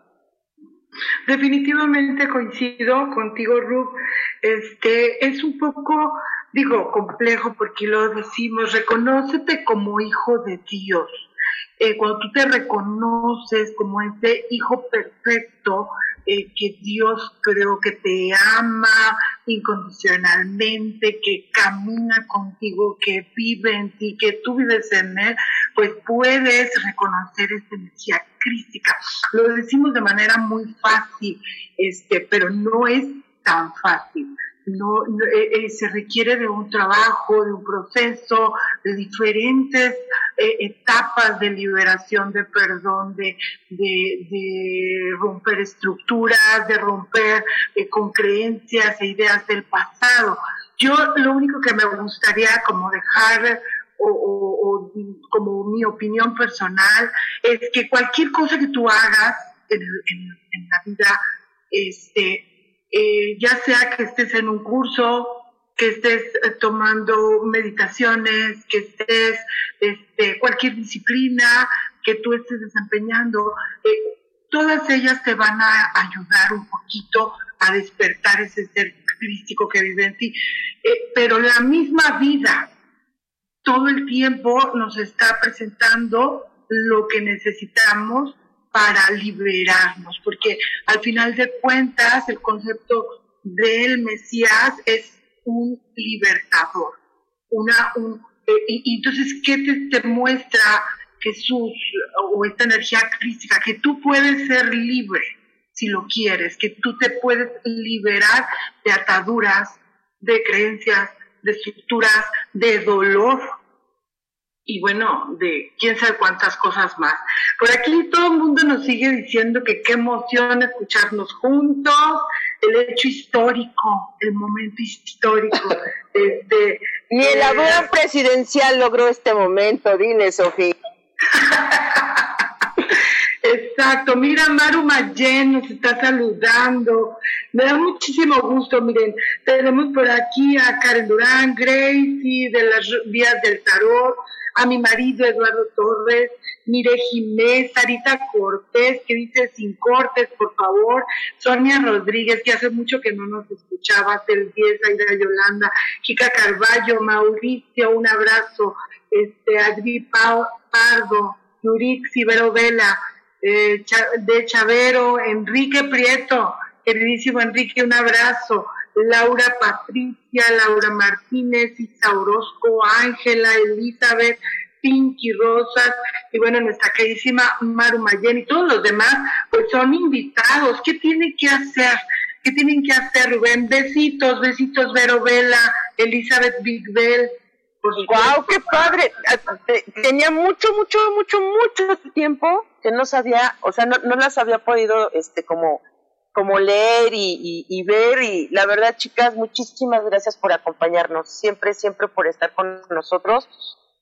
Definitivamente coincido contigo, Rub. Este es un poco, digo, complejo porque lo decimos, reconócete como hijo de Dios. Eh, cuando tú te reconoces como ese hijo perfecto eh, que Dios creo que te ama incondicionalmente, que camina contigo, que vive en ti, que tú vives en él, pues puedes reconocer esa energía crítica. Lo decimos de manera muy fácil, este, pero no es tan fácil no, eh, eh, se requiere de un trabajo, de un proceso, de diferentes eh, etapas de liberación, de perdón, de, romper estructuras, de romper con creencias e ideas del pasado. Yo lo único que me gustaría como dejar o, como mi opinión personal es que cualquier cosa que tú hagas en, en la vida, este, eh, ya sea que estés en un curso, que estés eh, tomando meditaciones, que estés, este, cualquier disciplina que tú estés desempeñando, eh, todas ellas te van a ayudar un poquito a despertar ese ser crístico que vive en ti. pero la misma vida todo el tiempo nos está presentando lo que necesitamos para liberarnos, porque al final de cuentas el concepto del Mesías es un libertador. Una, un, eh, y, entonces, ¿qué te, muestra Jesús o esta energía crítica? Que tú puedes ser libre si lo quieres, que tú te puedes liberar de ataduras, de creencias, de estructuras, de dolor, y bueno, de quién sabe cuántas cosas más. Por aquí todo el mundo nos sigue diciendo que qué emoción escucharnos juntos, el hecho histórico, el momento histórico. este, Ni el abuelo presidencial logró este momento, dile, Sofía. Exacto, mira, Maru Mayen nos está saludando. Me da muchísimo gusto, miren, tenemos por aquí a Karen Durán, Gracie de las vías del tarot, a mi marido Eduardo Torres, Mire Jiménez, Sarita Cortés, que dice sin cortes, por favor, Sonia Rodríguez, que hace mucho que no nos escuchaba, el 10, Aida Yolanda, Chica Carballo, Mauricio, un abrazo, este, Adri Pardo, Yurix Ibero Vela, eh, de Chavero, Enrique Prieto, queridísimo Enrique, un abrazo. Laura Patricia, Laura Martínez, Isa Orozco, Ángela, Elizabeth, Pinky Rosas, y bueno, nuestra queridísima Maru Mayen y todos los demás, pues son invitados. ¿Qué tienen que hacer? ¿Qué tienen que hacer, Rubén? Besitos, besitos, Vero Vela, Elizabeth Big Bell. ¡Wow, qué padre! Tenía mucho, mucho, mucho, mucho tiempo que no sabía, o sea, no, no las había podido, este, como como leer y, ver. Y la verdad, chicas, muchísimas gracias por acompañarnos, siempre, siempre por estar con nosotros.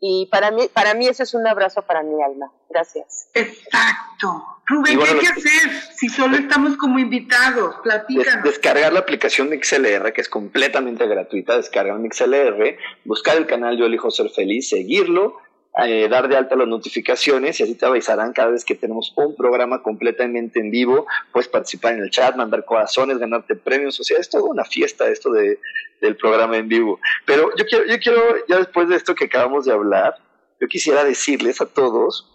Y para mí, para mí ese es un abrazo para mi alma. Gracias. Exacto. Rubén, ¿qué hay que hacer si solo estamos como invitados? Platícanos. descargar la aplicación de XLR, que es completamente gratuita, descargar XLR, buscar el canal Yo Elijo Ser Feliz, seguirlo, eh, dar de alta las notificaciones y así te avisarán cada vez que tenemos un programa completamente en vivo. Puedes participar en el chat, mandar corazones, ganarte premios. O sea, es toda una fiesta esto de, del programa en vivo. Pero yo quiero, yo quiero, ya después de esto que acabamos de hablar, yo quisiera decirles a todos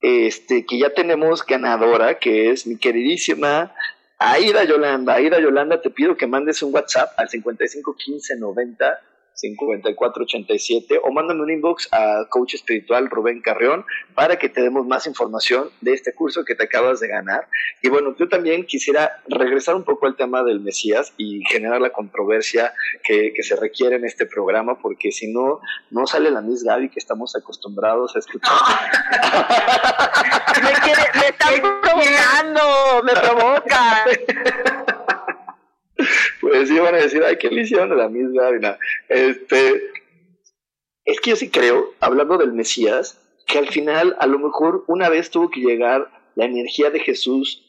este, que ya tenemos ganadora, que es mi queridísima Aida Yolanda. Aida Yolanda, te pido que mandes un WhatsApp al 551590 5487 o mándame un inbox a coach espiritual Rubén Carrión para que te demos más información de este curso que te acabas de ganar. Y bueno, yo también quisiera regresar un poco al tema del Mesías y generar la controversia que, se requiere en este programa, porque si no, no sale la Miss Gaby que estamos acostumbrados a escuchar. me, me están provocando, me provoca. pues iban a decir, ay, qué lisión de la misma Este, es que yo sí creo, hablando del Mesías, que al final a lo mejor una vez tuvo que llegar la energía de Jesús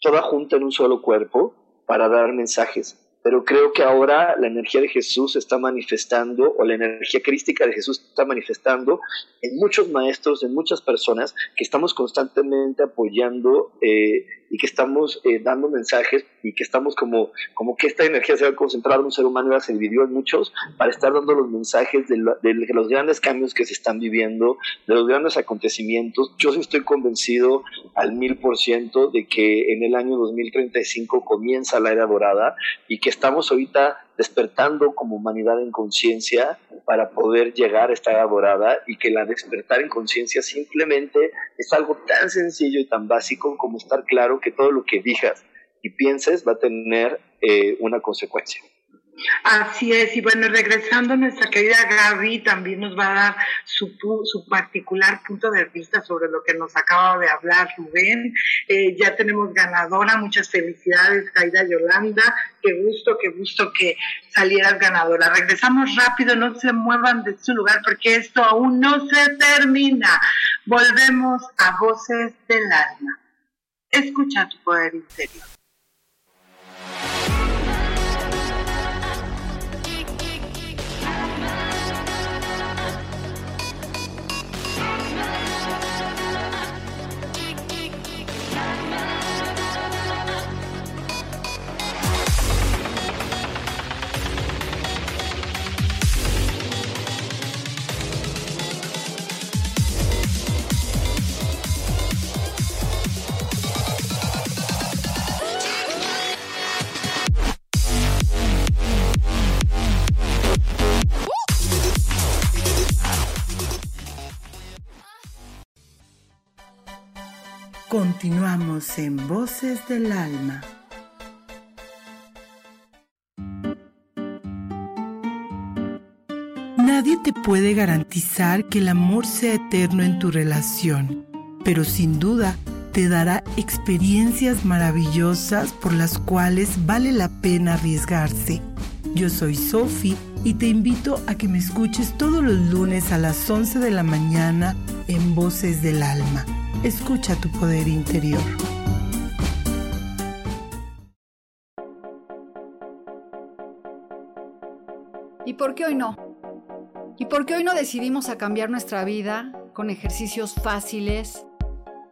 toda junta en un solo cuerpo para dar mensajes pero creo que ahora la energía de Jesús está manifestando, o la energía crística de Jesús está manifestando en muchos maestros, en muchas personas que estamos constantemente apoyando eh, y que estamos eh, dando mensajes y que estamos como, como que esta energía se va a concentrar en un ser humano y se dividió en muchos para estar dando los mensajes de, de, los grandes cambios que se están viviendo, de los grandes acontecimientos. Yo sí estoy convencido al mil por ciento de que en el año 2035 comienza la era dorada y que estamos ahorita despertando como humanidad en conciencia para poder llegar a esta edad dorada y que la despertar en conciencia simplemente es algo tan sencillo y tan básico como estar claro que todo lo que digas y pienses va a tener eh, una consecuencia. Así es, y bueno, regresando, nuestra querida Gaby también nos va a dar su, su particular punto de vista sobre lo que nos acaba de hablar Rubén. Eh, ya tenemos ganadora, muchas felicidades, Caída Yolanda, qué gusto, qué gusto que salieras ganadora. Regresamos rápido, no se muevan de su lugar porque esto aún no se termina. Volvemos a Voces del Alma. Escucha tu poder interior. Continuamos en Voces del Alma. Nadie te puede garantizar que el amor sea eterno en tu relación, pero sin duda te dará experiencias maravillosas por las cuales vale la pena arriesgarse. Yo soy Sophie y te invito a que me escuches todos los lunes a las 11 de la mañana en Voces del Alma Escucha tu poder interior. ¿Y por qué hoy no? ¿Y por qué hoy no decidimos a cambiar nuestra vida con ejercicios fáciles,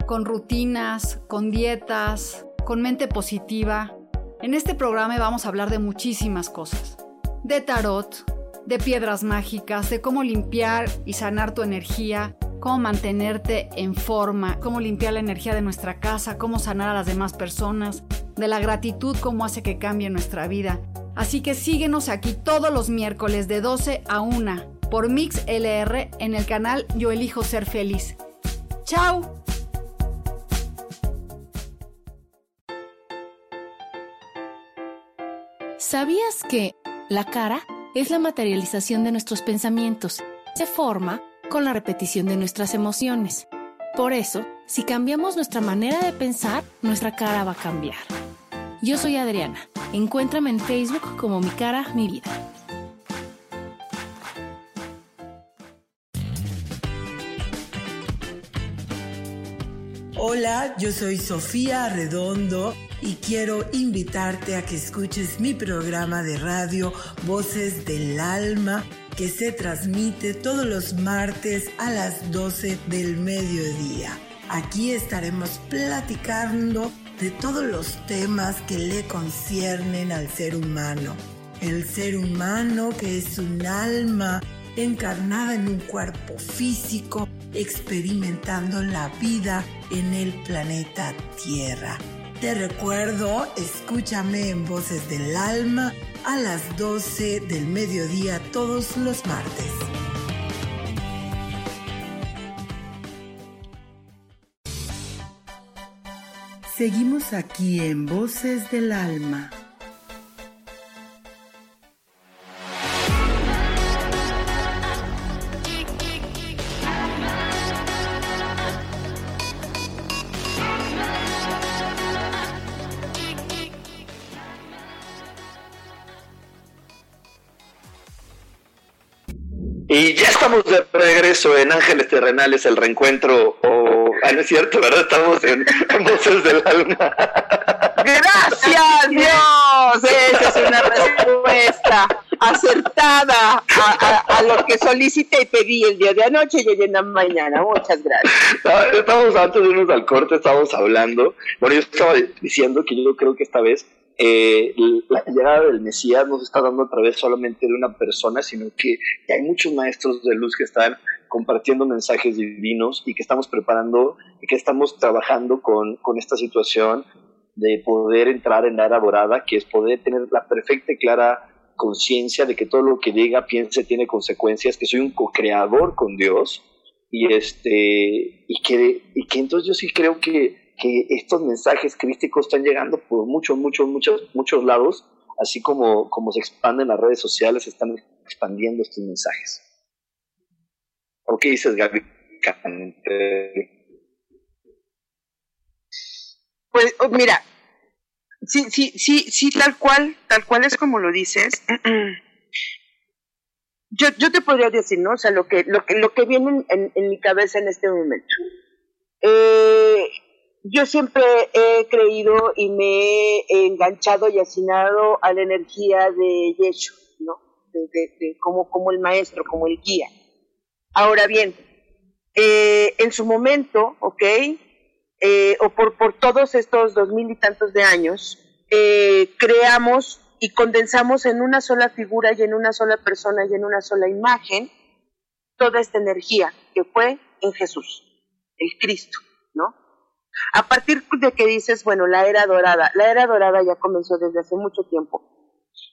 con rutinas, con dietas, con mente positiva? En este programa vamos a hablar de muchísimas cosas. De tarot, de piedras mágicas, de cómo limpiar y sanar tu energía, cómo mantenerte en forma, cómo limpiar la energía de nuestra casa, cómo sanar a las demás personas, de la gratitud, cómo hace que cambie nuestra vida. Así que síguenos aquí todos los miércoles de 12 a 1 por Mix LR en el canal Yo Elijo Ser Feliz. ¡Chao! ¿Sabías que la cara es la materialización de nuestros pensamientos? Se forma con la repetición de nuestras emociones. Por eso, si cambiamos nuestra manera de pensar, nuestra cara va a cambiar. Yo soy Adriana. Encuéntrame en Facebook como Mi Cara, Mi Vida. Hola, yo soy Sofía Redondo y quiero invitarte a que escuches mi programa de radio Voces del Alma que se transmite todos los martes a las 12 del mediodía. Aquí estaremos platicando de todos los temas que le conciernen al ser humano. El ser humano que es un alma encarnada en un cuerpo físico, experimentando la vida en el planeta Tierra. Te recuerdo, escúchame en Voces del Alma a las 12 del mediodía todos los martes. Seguimos aquí en Voces del Alma. Y ya estamos de regreso en Ángeles Terrenales, el reencuentro, o, ah, no es cierto, ¿verdad? Estamos en, Voces del Alma. Gracias, Dios. Esa es una respuesta acertada a, lo que solicité y pedí el día de anoche y hoy en la mañana. Muchas gracias. Estamos antes de irnos al corte, estábamos hablando. Bueno, yo estaba diciendo que yo creo que esta vez eh, la llegada del Mesías no se está dando a través solamente de una persona, sino que, hay muchos maestros de luz que están compartiendo mensajes divinos y que estamos preparando y que estamos trabajando con, con esta situación de poder entrar en la era dorada, que es poder tener la perfecta y clara conciencia de que todo lo que diga, piense, tiene consecuencias, que soy un co-creador con Dios. Y este y que, y que entonces yo sí creo que que estos mensajes crísticos están llegando por muchos, muchos, muchos, muchos lados, así como, como se expanden las redes sociales, están expandiendo estos mensajes. ¿O qué dices, Gaby? Pues oh, mira, sí, sí, sí, sí, tal cual, tal cual es como lo dices. Yo, yo te podría decir, ¿no? O sea, lo que, lo que, lo que viene en, en mi cabeza en este momento. Eh, yo siempre he creído y me he enganchado y asignado a la energía de Yeshua, ¿no? De, como, el maestro, como el guía. Ahora bien, eh, en su momento, ¿ok? Eh, o por, por todos estos dos mil y tantos de años, eh, creamos y condensamos en una sola figura y en una sola persona y en una sola imagen toda esta energía que fue en Jesús, el Cristo, ¿no? A partir de que dices, bueno, la era dorada, la era dorada ya comenzó desde hace mucho tiempo.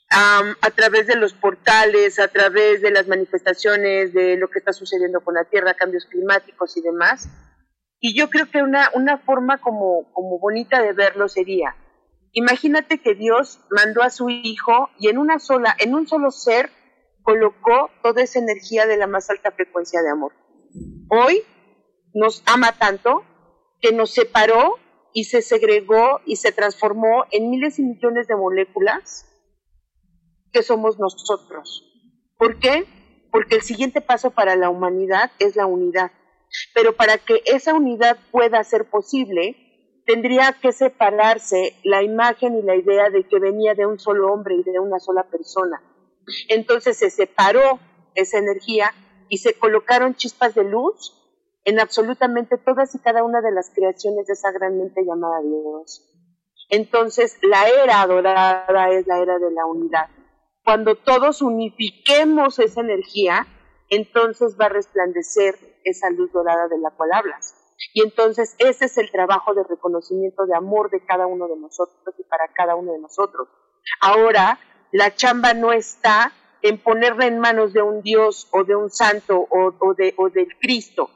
a través de los portales, a través de las manifestaciones de lo que está sucediendo con la Tierra, cambios climáticos y demás. Y yo creo que una, una forma como, como bonita de verlo sería, imagínate que Dios mandó a su Hijo y en una sola, en un solo ser, colocó toda esa energía de la más alta frecuencia de amor. Hoy nos ama tanto que nos separó y se segregó y se transformó en miles y millones de moléculas que somos nosotros. ¿Por qué? Porque el siguiente paso para la humanidad es la unidad. Pero para que esa unidad pueda ser posible, tendría que separarse la imagen y la idea de que venía de un solo hombre y de una sola persona. Entonces se separó esa energía y se colocaron chispas de luz en absolutamente todas y cada una de las creaciones de esa gran mente llamada Dios. Entonces, la era dorada es la era de la unidad. Cuando todos unifiquemos esa energía, entonces va a resplandecer esa luz dorada de la cual hablas. Y entonces ese es el trabajo de reconocimiento de amor de cada uno de nosotros y para cada uno de nosotros. Ahora, la chamba no está en ponerla en manos de un Dios o de un santo o, de, o del Cristo,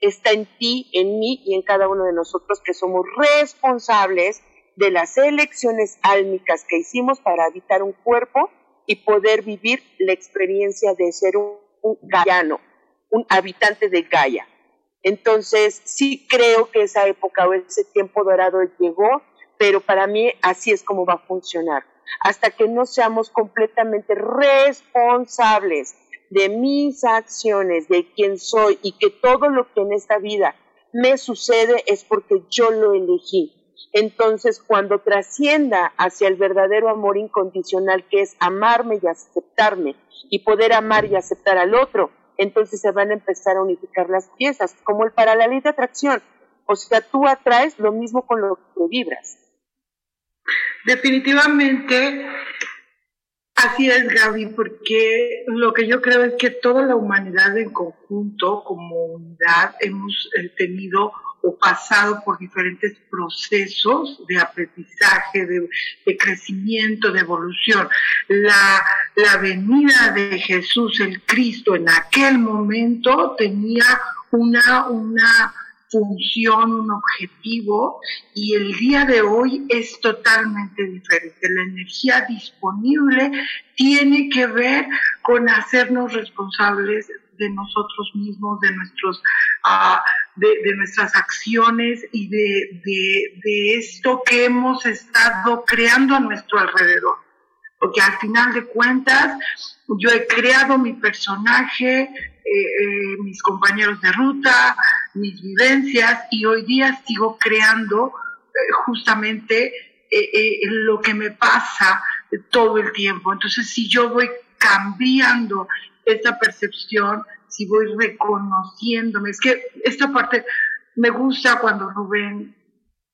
está en ti, en mí y en cada uno de nosotros que somos responsables de las elecciones álmicas que hicimos para habitar un cuerpo y poder vivir la experiencia de ser un, un un habitante de Gaia. Entonces, sí creo que esa época o ese tiempo dorado llegó, pero para mí así es como va a funcionar. Hasta que no seamos completamente responsables de mis acciones, de quién soy y que todo lo que en esta vida me sucede es porque yo lo elegí. Entonces, cuando trascienda hacia el verdadero amor incondicional, que es amarme y aceptarme, y poder amar y aceptar al otro, entonces se van a empezar a unificar las piezas, como el paralelo de atracción. O sea, tú atraes lo mismo con lo que vibras. Definitivamente, Así es, Gaby, porque lo que yo creo es que toda la humanidad en conjunto, como unidad, hemos eh, tenido o pasado por diferentes procesos de aprendizaje, de, crecimiento, de evolución. La, la venida de Jesús el Cristo en aquel momento tenía una, una función, un objetivo y el día de hoy es totalmente diferente. La energía disponible tiene que ver con hacernos responsables de nosotros mismos, de nuestros, uh, de, de, nuestras acciones y de, de, de esto que hemos estado creando a nuestro alrededor. Porque al final de cuentas yo he creado mi personaje, eh, eh, mis compañeros de ruta, mis vivencias y hoy día sigo creando eh, justamente lo que me pasa todo el tiempo. Entonces, si yo voy cambiando esa percepción, si voy reconociéndome, es que esta parte me gusta cuando Rubén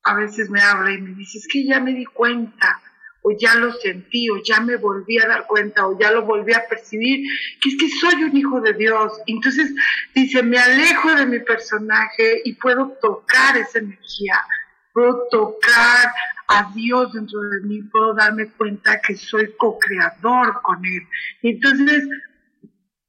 a veces me habla y me dice, es que ya me di cuenta o ya lo sentí, o ya me volví a dar cuenta, o ya lo volví a percibir, que es que soy un hijo de Dios. Entonces dice, me alejo de mi personaje y puedo tocar esa energía, puedo tocar a Dios dentro de mí, puedo darme cuenta que soy co-creador con Él. Entonces,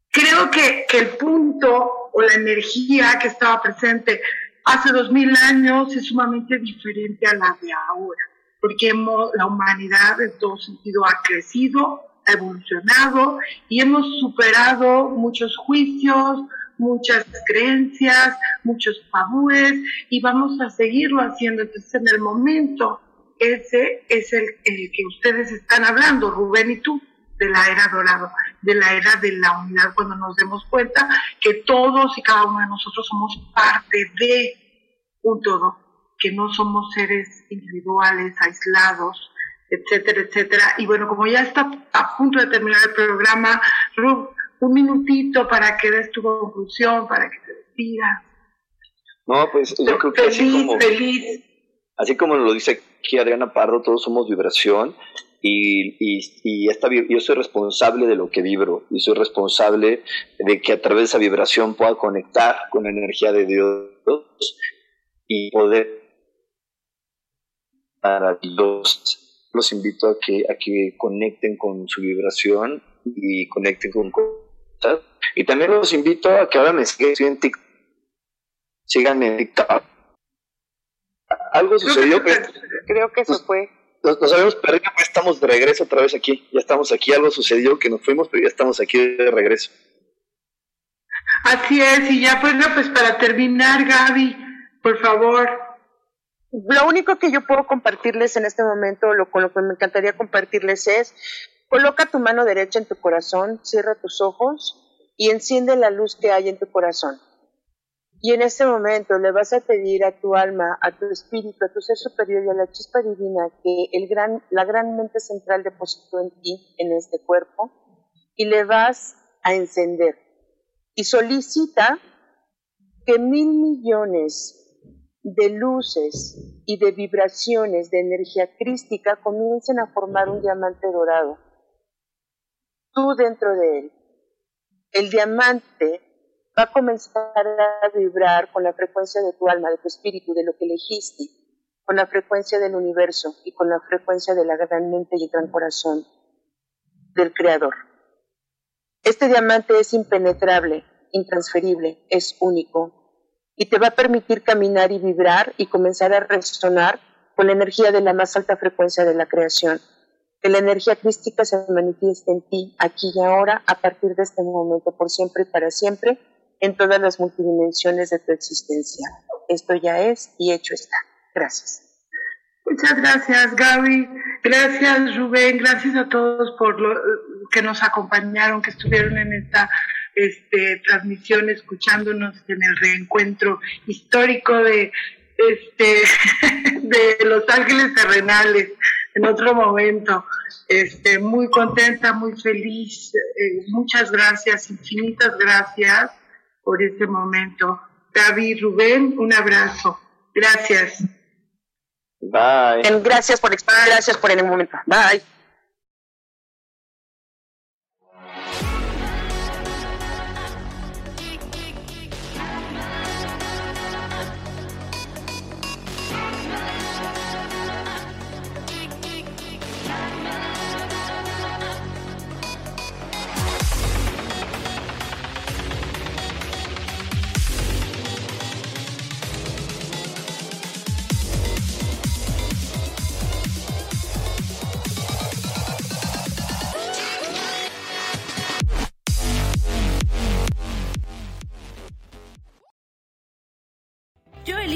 creo que, que el punto o la energía que estaba presente hace dos mil años es sumamente diferente a la de ahora porque hemos, la humanidad en todo sentido ha crecido, ha evolucionado y hemos superado muchos juicios, muchas creencias, muchos tabúes y vamos a seguirlo haciendo. Entonces, en el momento, ese es el, que ustedes están hablando, Rubén y tú, de la era dorada, de la era de la unidad, cuando nos demos cuenta que todos y cada uno de nosotros somos parte de un todo que no somos seres individuales, aislados, etcétera, etcétera. Y bueno, como ya está a punto de terminar el programa, Rub, un minutito para que des tu conclusión, para que te despidas. No, pues yo creo que feliz, así como, feliz. así como lo dice aquí Adriana Parro, todos somos vibración y, y, y esta, yo soy responsable de lo que vibro y soy responsable de que a través de esa vibración pueda conectar con la energía de Dios y poder maravillosos. Los invito a que, a que conecten con su vibración y conecten con cosas. Y también los invito a que ahora me sigan en TikTok. Sigan en TikTok. Algo sucedió. Creo que eso fue. Nos, nos habíamos perdido, pues estamos de regreso otra vez aquí. Ya estamos aquí. Algo sucedió que nos fuimos, pero ya estamos aquí de regreso. Así es, y ya bueno, pues para terminar, Gaby, por favor, lo único que yo puedo compartirles en este momento, lo, con lo que me encantaría compartirles es, coloca tu mano derecha en tu corazón, cierra tus ojos y enciende la luz que hay en tu corazón. Y en este momento le vas a pedir a tu alma, a tu espíritu, a tu ser superior y a la chispa divina que la gran mente central depositó en ti, en este cuerpo, y le vas a encender. Y solicita que mil millones de luces y de vibraciones de energía crística comiencen a formar un diamante dorado. Tú dentro de él. El diamante va a comenzar a vibrar con la frecuencia de tu alma, de tu espíritu, de lo que elegiste, con la frecuencia del universo y con la frecuencia de la gran mente y gran corazón del Creador. Este diamante es impenetrable, intransferible, es único, y te va a permitir caminar y vibrar y comenzar a resonar con la energía de la más alta frecuencia de la creación. Que la energía crística se manifieste en ti, aquí y ahora, a partir de este momento, por siempre y para siempre, en todas las multidimensiones de tu existencia. Esto ya es y hecho está. Gracias. Muchas gracias, Gaby. Gracias, Rubén. Gracias a todos por lo que nos acompañaron, que estuvieron en esta este, transmisión, escuchándonos en el reencuentro histórico de, este, de Los Ángeles Terrenales en otro momento. Este, muy contenta, muy feliz. Eh, muchas gracias, infinitas gracias por este momento. David, Rubén, un abrazo. Gracias. Bye. Gracias por, gracias por el momento. Bye.